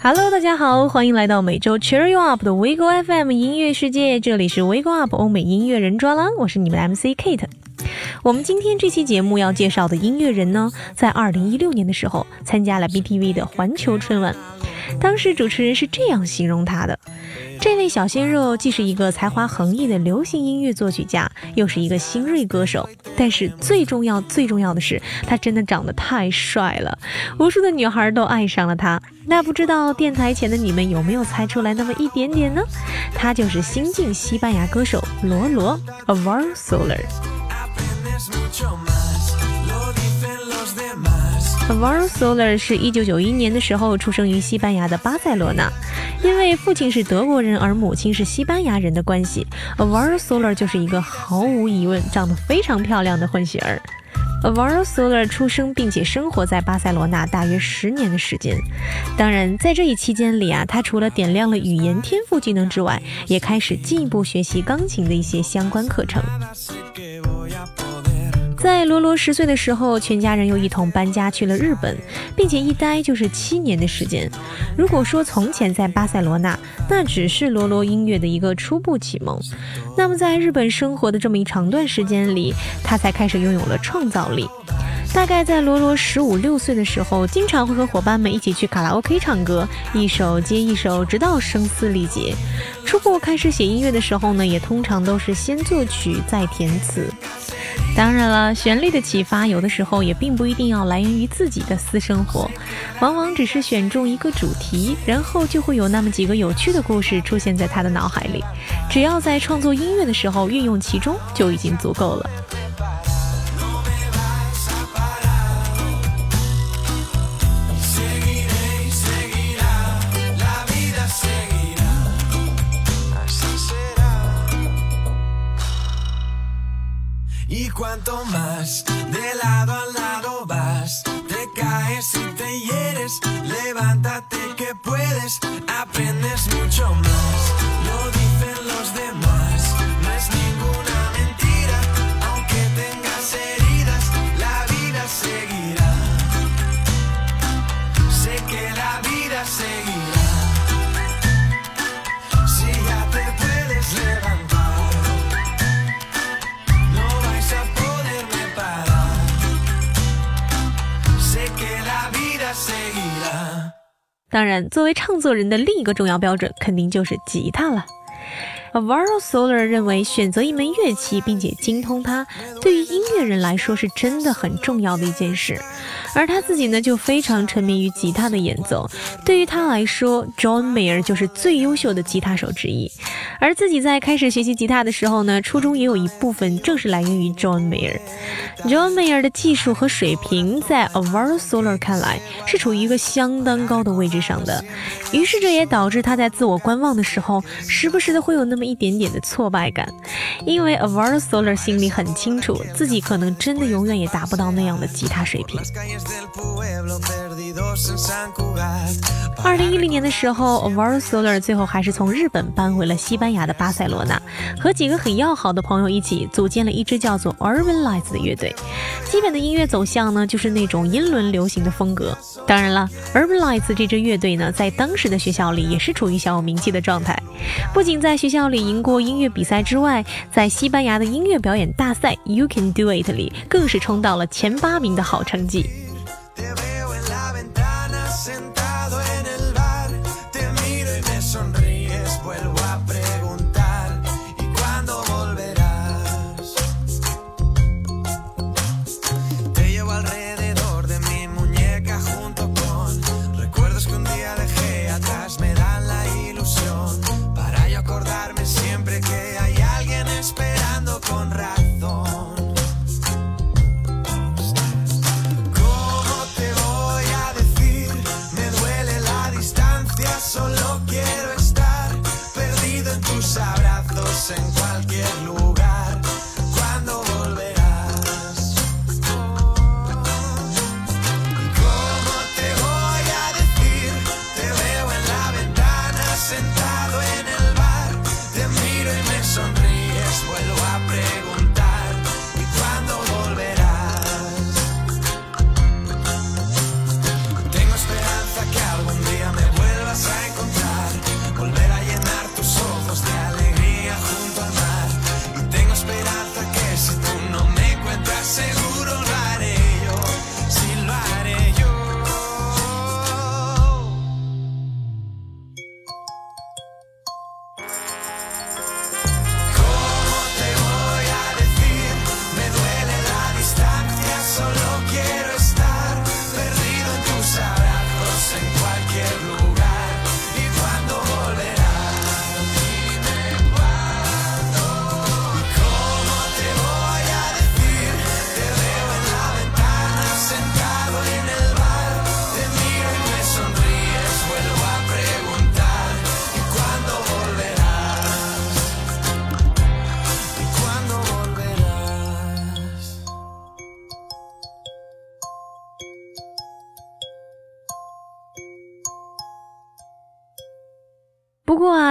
Hello，大家好，欢迎来到每周 Cheer You Up 的 WeGo FM 音乐世界，这里是 w i g o Up 欧美音乐人专栏，我是你们的 MC Kate。我们今天这期节目要介绍的音乐人呢，在二零一六年的时候参加了 BTV 的环球春晚，当时主持人是这样形容他的。这位小鲜肉既是一个才华横溢的流行音乐作曲家，又是一个新锐歌手。但是最重要、最重要的是，他真的长得太帅了，无数的女孩都爱上了他。那不知道电台前的你们有没有猜出来那么一点点呢？他就是新晋西班牙歌手罗罗 Avar Solar。Avaro Soler 是一九九一年的时候出生于西班牙的巴塞罗那，因为父亲是德国人而母亲是西班牙人的关系，Avaro Soler 就是一个毫无疑问长得非常漂亮的混血儿。Avaro Soler 出生并且生活在巴塞罗那大约十年的时间，当然在这一期间里啊，他除了点亮了语言天赋技能之外，也开始进一步学习钢琴的一些相关课程。在罗罗十岁的时候，全家人又一同搬家去了日本，并且一待就是七年的时间。如果说从前在巴塞罗那，那只是罗罗音乐的一个初步启蒙，那么在日本生活的这么一长段时间里，他才开始拥有了创造力。大概在罗罗十五六岁的时候，经常会和伙伴们一起去卡拉 OK 唱歌，一首接一首，直到声嘶力竭。初步开始写音乐的时候呢，也通常都是先作曲再填词。当然了，旋律的启发有的时候也并不一定要来源于自己的私生活，往往只是选中一个主题，然后就会有那么几个有趣的故事出现在他的脑海里。只要在创作音乐的时候运用其中，就已经足够了。Cuanto más de lado a lado vas, te caes y te hieres, levántate que puedes, aprendes mucho más. 当然，作为唱作人的另一个重要标准，肯定就是吉他了。Avaro Solar 认为，选择一门乐器并且精通它，对于音乐人来说是真的很重要的一件事。而他自己呢，就非常沉迷于吉他的演奏。对于他来说，John Mayer 就是最优秀的吉他手之一。而自己在开始学习吉他的时候呢，初衷也有一部分正是来源于 John Mayer。John Mayer 的技术和水平，在 Avaro Solar 看来是处于一个相当高的位置上的。于是这也导致他在自我观望的时候，时不时的会有那么一点点的挫败感，因为 Avaro Soler 心里很清楚，自己可能真的永远也达不到那样的吉他水平。二零一零年的时候，Avaro Soler 最后还是从日本搬回了西班牙的巴塞罗那，和几个很要好的朋友一起组建了一支叫做 Urban Lights 的乐队。基本的音乐走向呢，就是那种英伦流行的风格。当然了，Urban Lights 这支乐队呢，在当时的学校里也是处于小有名气的状态，不仅在学校里赢过音乐比赛之外，在西班牙的音乐表演大赛 You Can Do It 里，更是冲到了前八名的好成绩。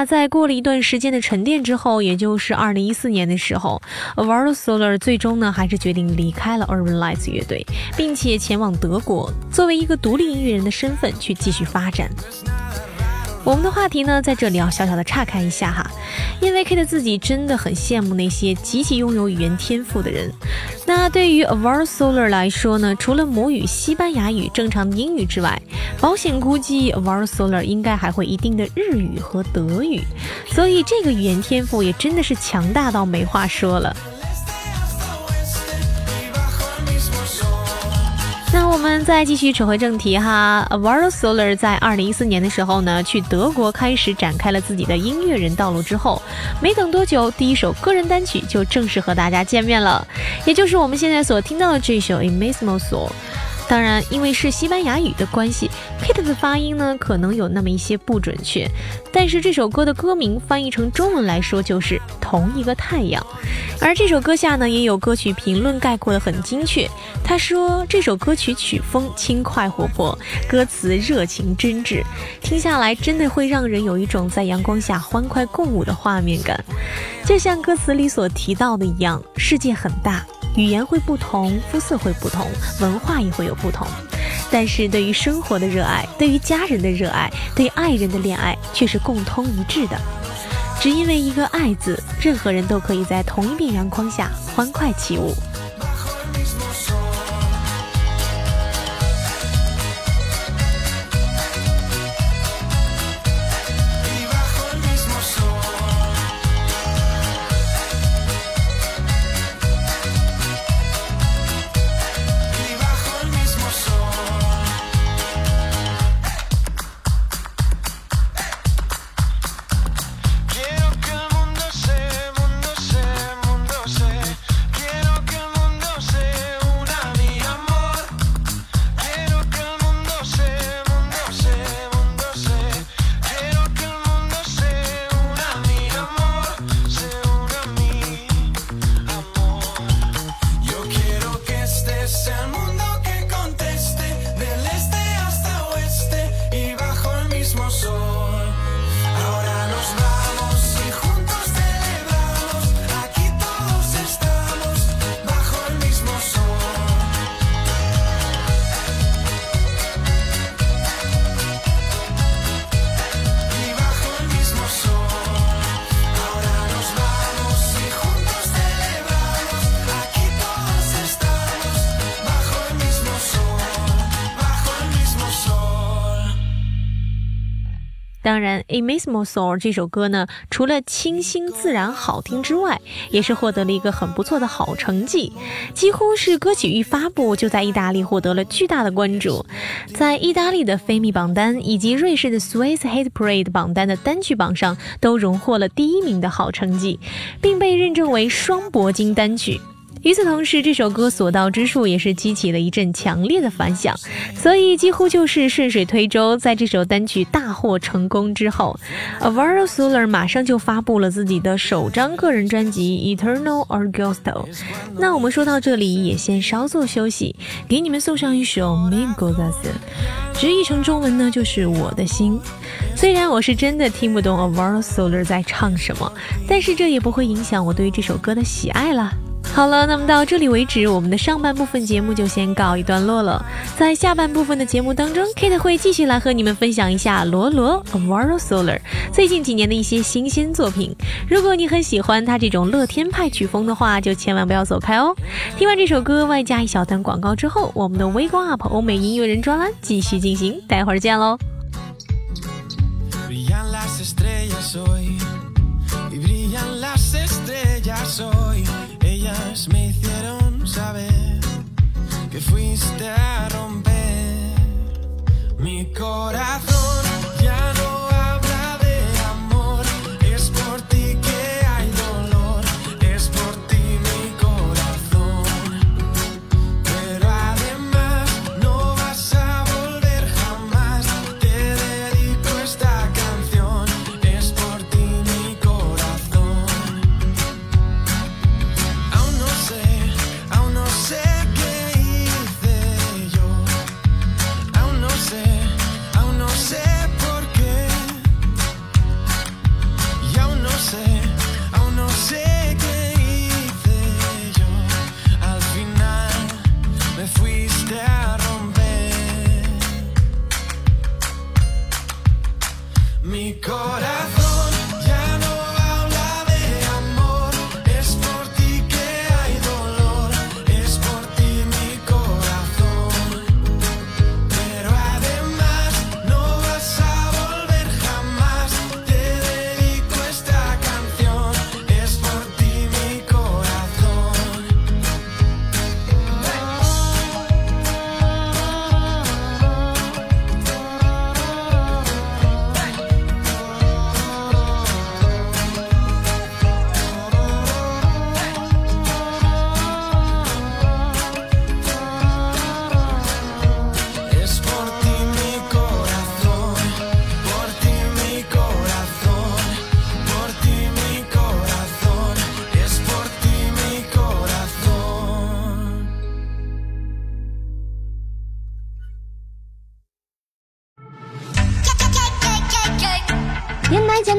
在过了一段时间的沉淀之后，也就是二零一四年的时候 a v a r Solar 最终呢还是决定离开了 Urban Lights 乐队，并且前往德国，作为一个独立音乐人的身份去继续发展。我们的话题呢，在这里要小小的岔开一下哈，因为 Kate 自己真的很羡慕那些极其拥有语言天赋的人。那对于 Avar Solar 来说呢，除了母语西班牙语、正常的英语之外，保险估计 Avar Solar 应该还会一定的日语和德语，所以这个语言天赋也真的是强大到没话说了。那我们再继续扯回正题哈。A v a r Solar 在二零一四年的时候呢，去德国开始展开了自己的音乐人道路之后，没等多久，第一首个人单曲就正式和大家见面了，也就是我们现在所听到的这首 Emismosol 当然，因为是西班牙语的关系，Kate 的发音呢可能有那么一些不准确。但是这首歌的歌名翻译成中文来说就是同一个太阳。而这首歌下呢，也有歌曲评论概括的很精确。他说这首歌曲曲风轻快活泼，歌词热情真挚，听下来真的会让人有一种在阳光下欢快共舞的画面感。就像歌词里所提到的一样，世界很大。语言会不同，肤色会不同，文化也会有不同，但是对于生活的热爱，对于家人的热爱，对爱人的恋爱却是共通一致的。只因为一个“爱”字，任何人都可以在同一片阳光下欢快起舞。当然，《A Mismo Soul》这首歌呢，除了清新自然好听之外，也是获得了一个很不错的好成绩，几乎是歌曲一发布就在意大利获得了巨大的关注，在意大利的菲密榜单以及瑞士的 Swiss Hit Parade 榜单的单曲榜上都荣获了第一名的好成绩，并被认证为双铂金单曲。与此同时，这首歌所到之处也是激起了一阵强烈的反响，所以几乎就是顺水推舟。在这首单曲大获成功之后 a v a r Solar 马上就发布了自己的首张个人专辑《Eternal Agosto》。那我们说到这里，也先稍作休息，给你们送上一首《Me g o d a s 直译成中文呢就是“我的心”。虽然我是真的听不懂 a v a r Solar 在唱什么，但是这也不会影响我对于这首歌的喜爱了。好了，那么到这里为止，我们的上半部分节目就先告一段落了。在下半部分的节目当中，Kate 会继续来和你们分享一下罗罗 Amaro Solar 最近几年的一些新鲜作品。如果你很喜欢他这种乐天派曲风的话，就千万不要走开哦。听完这首歌，外加一小段广告之后，我们的微光 UP 欧美音乐人专栏继续进行，待会儿见喽。Me hicieron saber que fuiste a romper mi corazón.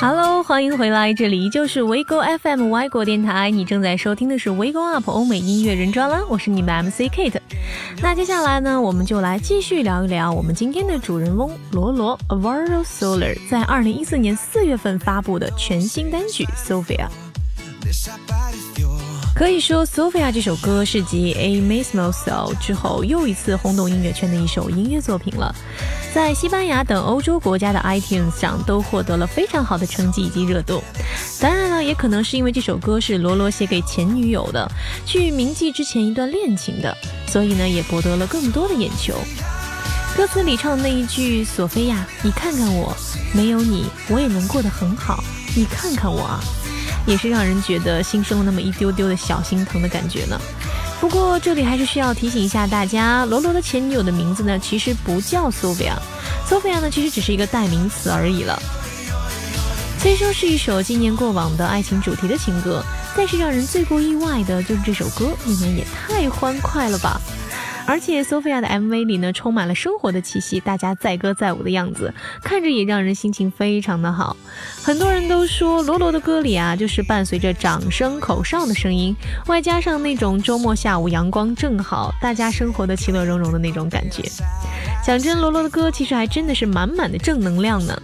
！Hello，欢迎回来，这里依旧是维 Go FM 外国电台，你正在收听的是维 Go Up 欧美音乐人专栏，我是你们 MC Kate。那接下来呢，我们就来继续聊一聊我们今天的主人翁罗罗 Avaro Solar 在二零一四年四月份发布的全新单曲 Sophia。可以说，Sophia 这首歌是继《A Mismo Soul》之后又一次轰动音乐圈的一首音乐作品了，在西班牙等欧洲国家的 iTunes 上都获得了非常好的成绩以及热度。当然了，也可能是因为这首歌是罗罗写给前女友的，去铭记之前一段恋情的，所以呢也博得了更多的眼球。歌词里唱的那一句“索菲亚，你看看我，没有你我也能过得很好，你看看我啊”。也是让人觉得心生了那么一丢丢的小心疼的感觉呢。不过这里还是需要提醒一下大家，罗罗的前女友的名字呢，其实不叫 Sophia，Sophia 呢其实只是一个代名词而已了。虽说是一首纪念过往的爱情主题的情歌，但是让人最不意外的就是这首歌里面也太欢快了吧。而且，Sophia 的 MV 里呢，充满了生活的气息，大家载歌载舞的样子，看着也让人心情非常的好。很多人都说，罗罗的歌里啊，就是伴随着掌声、口哨的声音，外加上那种周末下午阳光正好，大家生活的其乐融融的那种感觉。讲真，罗罗的歌其实还真的是满满的正能量呢。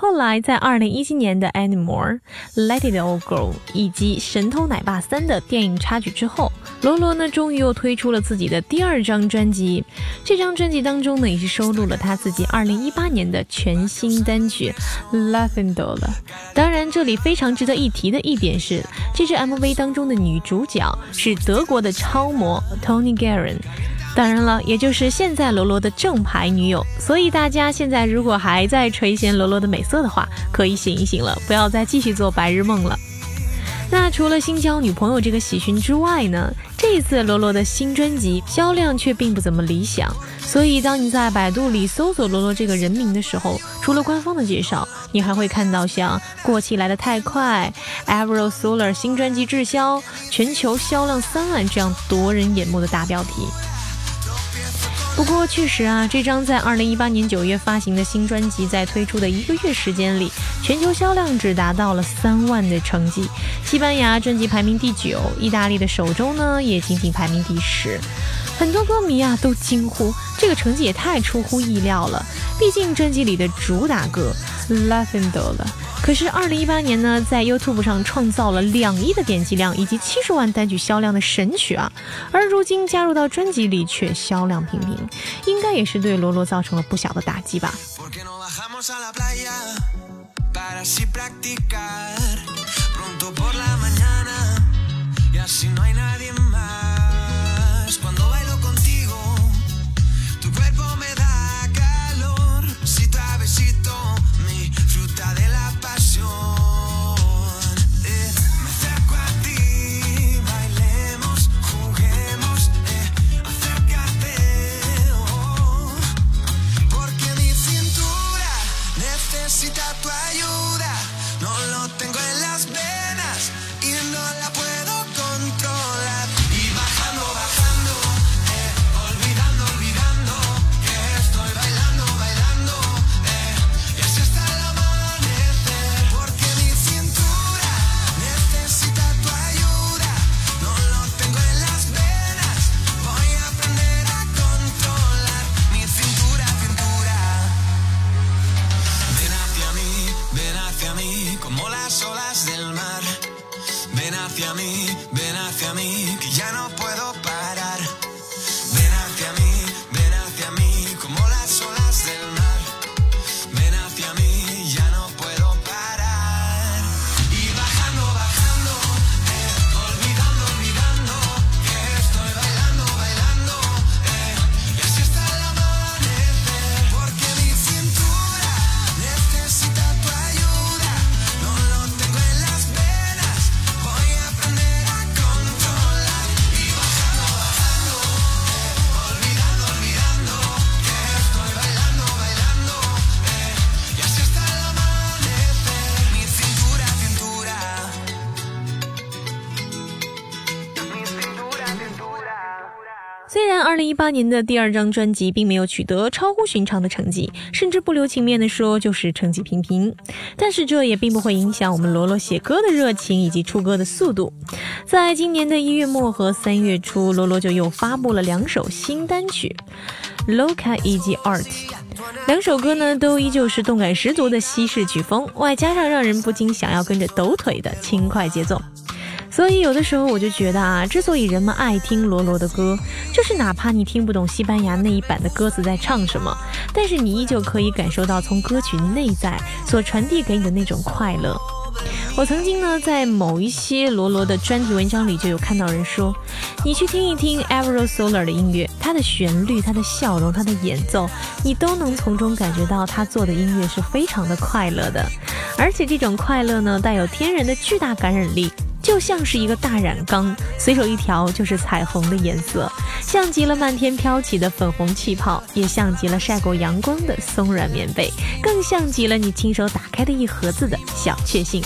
后来在二零一七年的《Anymore》、《Let It All Go》以及《神偷奶爸三》的电影插曲之后，罗罗呢终于又推出了自己的第二张专辑。这张专辑当中呢，也是收录了他自己二零一八年的全新单曲《Lavender》了。当然，这里非常值得一提的一点是，这支 MV 当中的女主角是德国的超模 Tony Garen。当然了，也就是现在罗罗的正牌女友。所以大家现在如果还在垂涎罗罗的美色的话，可以醒一醒了，不要再继续做白日梦了。那除了新交女朋友这个喜讯之外呢，这一次罗罗的新专辑销量却并不怎么理想。所以当你在百度里搜索罗罗这个人名的时候，除了官方的介绍，你还会看到像“过气来得太快 a v r o Solar 新专辑滞销，全球销量三万”这样夺人眼目的大标题。不过确实啊，这张在二零一八年九月发行的新专辑，在推出的一个月时间里，全球销量只达到了三万的成绩。西班牙专辑排名第九，意大利的首周呢也仅仅排名第十。很多歌迷啊都惊呼，这个成绩也太出乎意料了。毕竟专辑里的主打歌《Lavender》了。可是，二零一八年呢，在 YouTube 上创造了两亿的点击量以及七十万单曲销量的神曲啊，而如今加入到专辑里却销量平平，应该也是对罗罗造成了不小的打击吧。虽八年的第二张专辑并没有取得超乎寻常的成绩，甚至不留情面的说就是成绩平平，但是这也并不会影响我们罗罗写歌的热情以及出歌的速度。在今年的一月末和三月初，罗罗就又发布了两首新单曲《Loca》以及《Art》，两首歌呢都依旧是动感十足的西式曲风，外加上让人不禁想要跟着抖腿的轻快节奏。所以有的时候我就觉得啊，之所以人们爱听罗罗的歌，就是哪怕你听不懂西班牙那一版的歌词在唱什么，但是你依旧可以感受到从歌曲内在所传递给你的那种快乐。我曾经呢，在某一些罗罗的专辑文章里就有看到人说，你去听一听 e v e r Solar 的音乐，他的旋律、他的笑容、他的演奏，你都能从中感觉到他做的音乐是非常的快乐的，而且这种快乐呢，带有天然的巨大感染力。就像是一个大染缸，随手一调就是彩虹的颜色，像极了漫天飘起的粉红气泡，也像极了晒过阳光的松软棉被，更像极了你亲手打开的一盒子的小确幸。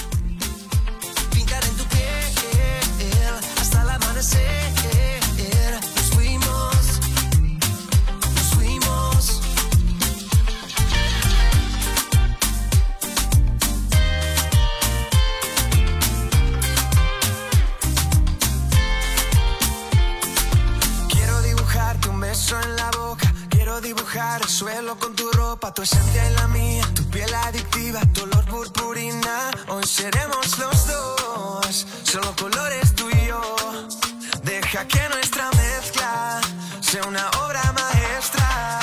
Tu esencia y la mía, tu piel adictiva, tu olor purpurina. Hoy seremos los dos, solo colores tú y yo. Deja que nuestra mezcla sea una obra maestra.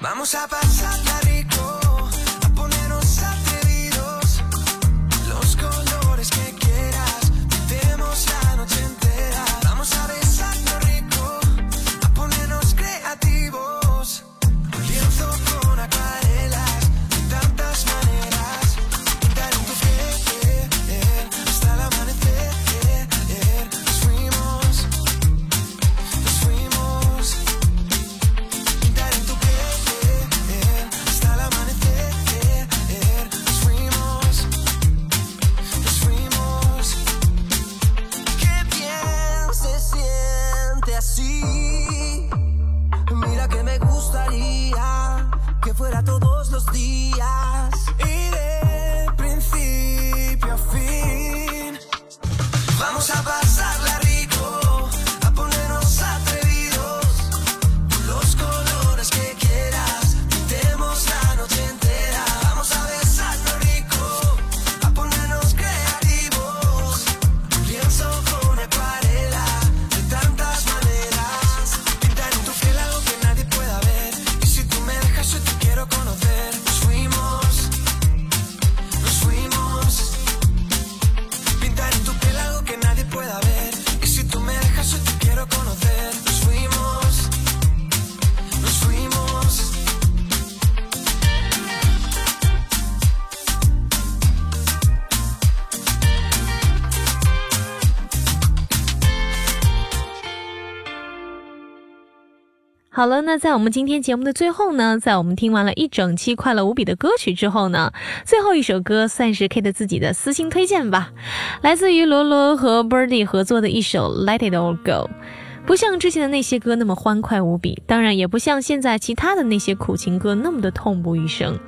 Vamos a pasarla rico. 好了，那在我们今天节目的最后呢，在我们听完了一整期快乐无比的歌曲之后呢，最后一首歌算是 Kate 自己的私心推荐吧，来自于罗罗和 Birdy 合作的一首 Let It All Go，不像之前的那些歌那么欢快无比，当然也不像现在其他的那些苦情歌那么的痛不欲生。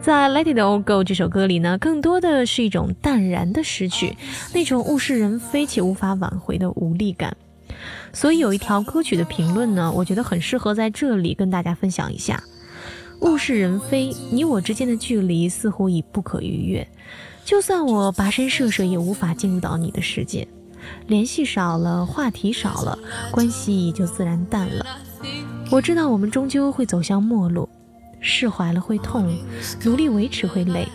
在 Let It All Go 这首歌里呢，更多的是一种淡然的失去，那种物是人非且无法挽回的无力感。所以有一条歌曲的评论呢，我觉得很适合在这里跟大家分享一下。物是人非，你我之间的距离似乎已不可逾越。就算我跋山涉水，也无法进入到你的世界。联系少了，话题少了，关系也就自然淡了。我知道我们终究会走向陌路，释怀了会痛，努力维持会累。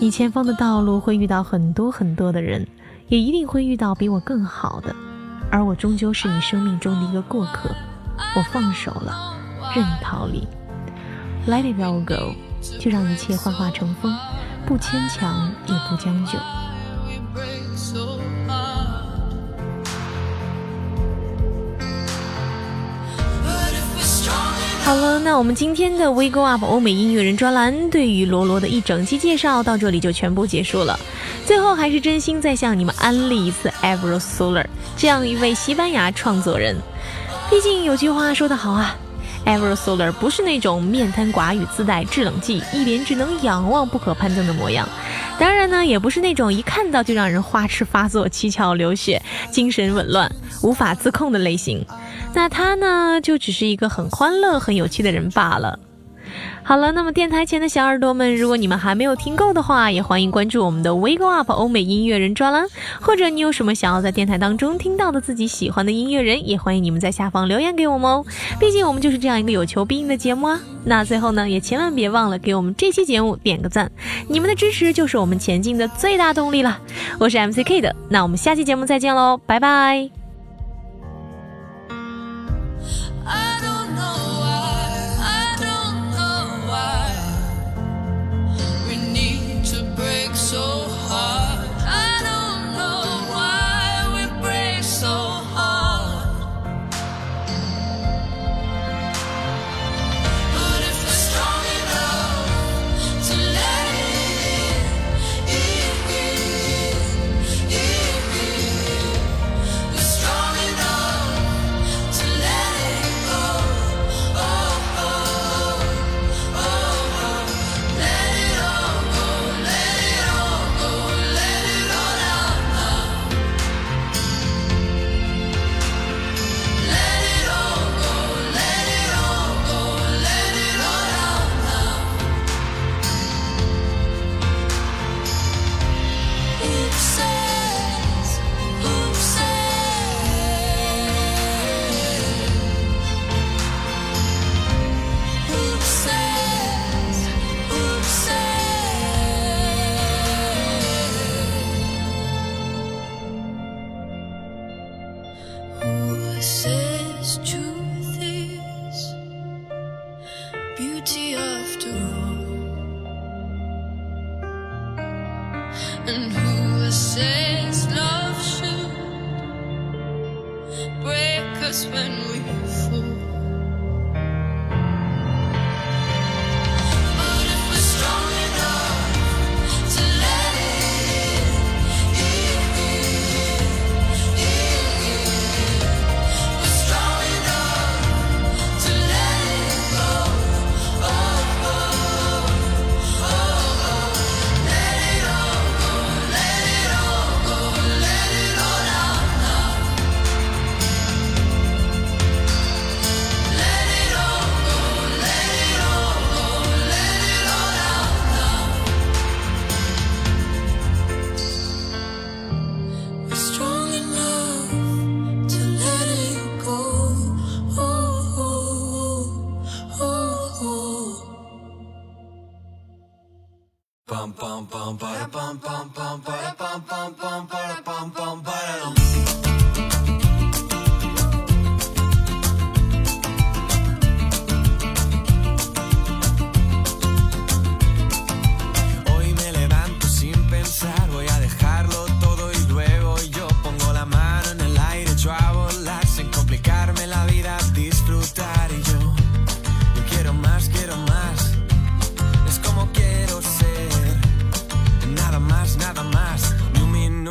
你前方的道路会遇到很多很多的人，也一定会遇到比我更好的。而我终究是你生命中的一个过客，我放手了，任你逃离，Let it all go，就让一切幻化成风，不牵强也不将就。好了，那我们今天的 We Go Up 欧美音乐人专栏对于罗罗的一整期介绍到这里就全部结束了。最后还是真心再向你们安利一次 Evro Solar 这样一位西班牙创作人。毕竟有句话说得好啊，Ever Solar 不是那种面瘫寡语、自带制冷剂、一脸只能仰望不可攀登的模样。当然呢，也不是那种一看到就让人花痴发作、七窍流血、精神紊乱、无法自控的类型。那他呢，就只是一个很欢乐、很有趣的人罢了。好了，那么电台前的小耳朵们，如果你们还没有听够的话，也欢迎关注我们的 We Go Up 欧美音乐人专栏，或者你有什么想要在电台当中听到的自己喜欢的音乐人，也欢迎你们在下方留言给我们哦。毕竟我们就是这样一个有求必应的节目啊。那最后呢，也千万别忘了给我们这期节目点个赞，你们的支持就是我们前进的最大动力了。我是 MC K 的，那我们下期节目再见喽，拜拜。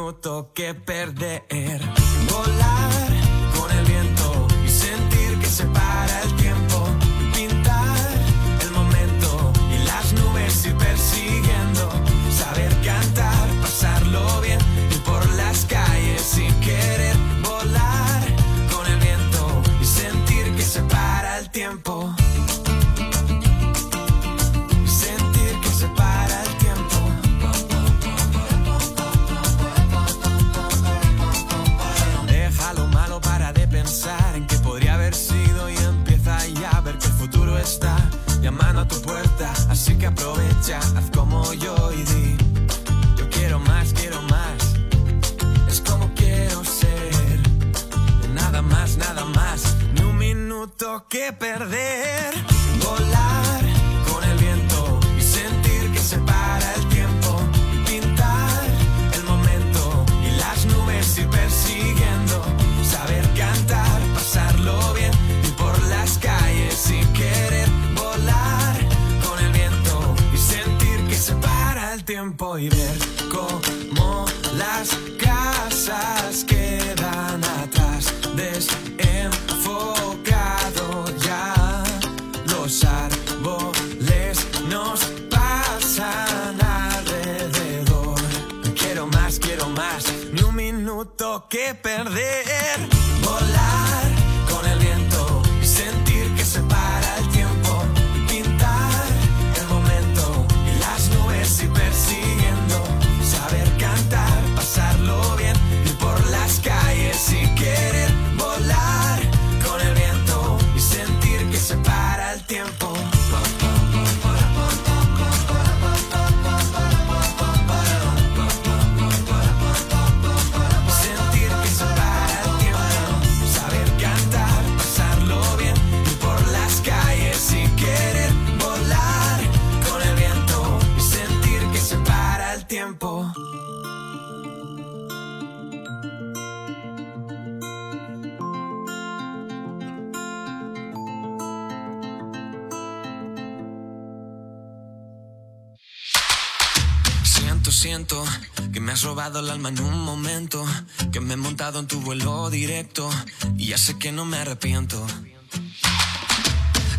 minuto que perder. Volar con el viento y sentir que se para el tiempo. Pintar el momento y las nubes ir persiguiendo. Saber cantar, pasarlo bien y por las calles sin querer. Volar con el viento y sentir que se para el tiempo. que aprovecha, haz como yo y di, yo quiero más, quiero más, es como quiero ser, nada más, nada más, ni un minuto que perder. tiempo y ver cómo las casas quedan atrás. Desenfocado ya, los árboles nos pasan alrededor. Quiero más, quiero más, ni un minuto que perder. Volar. que me has robado el alma en un momento, que me he montado en tu vuelo directo y ya sé que no me arrepiento.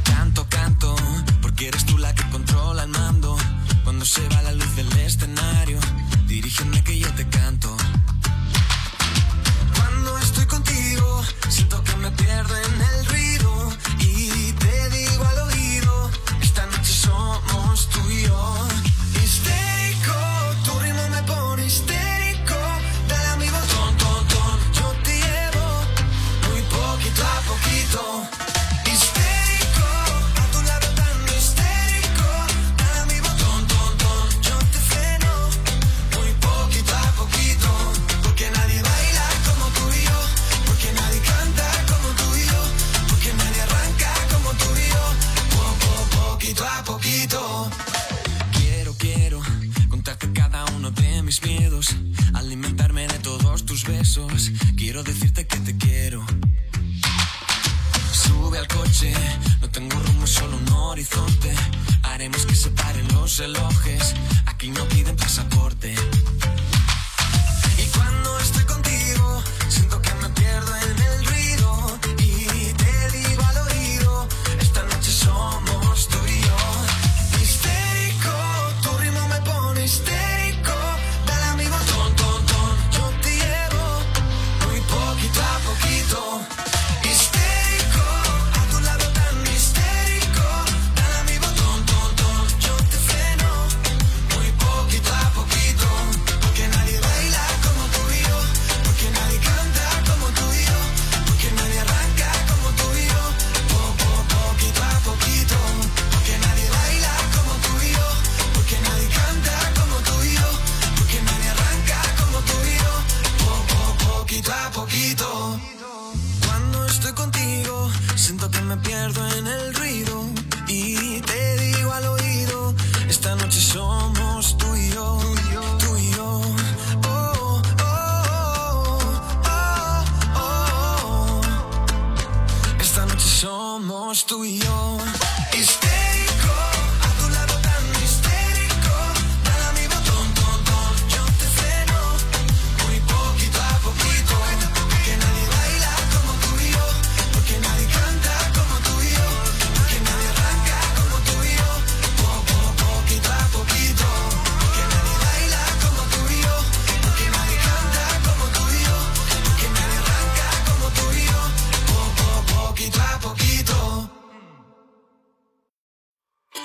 Canto, canto, porque eres tú la que controla el mando. Cuando se va la luz del escenario, dirígeme que yo te canto. Cuando estoy contigo, siento que me pierdo en el ruido díselo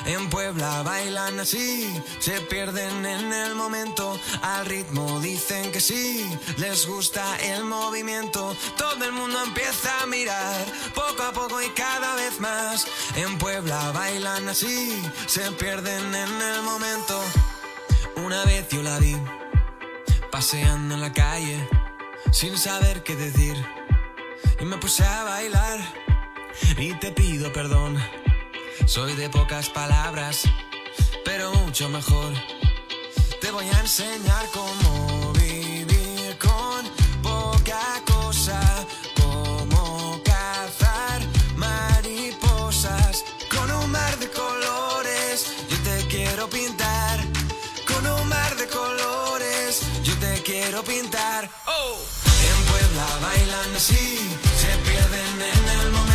En Puebla bailan así, se pierden en el momento, al ritmo dicen que sí, les gusta el movimiento, todo el mundo empieza a mirar, poco a poco y cada vez más. En Puebla bailan así, se pierden en el momento. Una vez yo la vi, paseando en la calle, sin saber qué decir, y me puse a bailar, y te pido perdón soy de pocas palabras, pero mucho mejor. Te voy a enseñar cómo vivir con poca cosa, cómo cazar mariposas con un mar de colores. Yo te quiero pintar con un mar de colores. Yo te quiero pintar. Oh. En Puebla bailan así, se pierden en el momento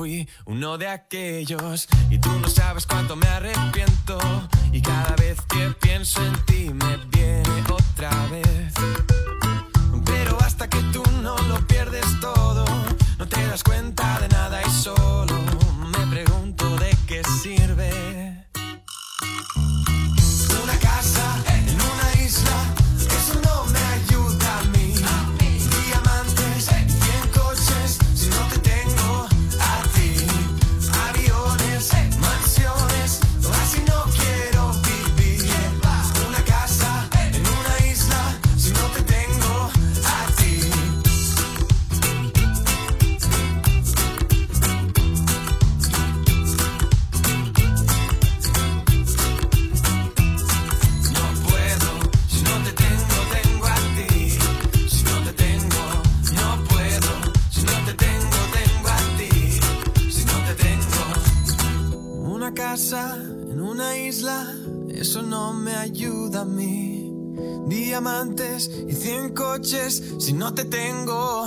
fui uno de aquellos y tú no sabes cuánto me arrepiento y cada vez que pienso en ti me viene otra vez. Pero hasta que tú no lo pierdes todo, no te das cuenta de nada y solo en una isla, eso no me ayuda a mí. Diamantes y cien coches, si no te tengo.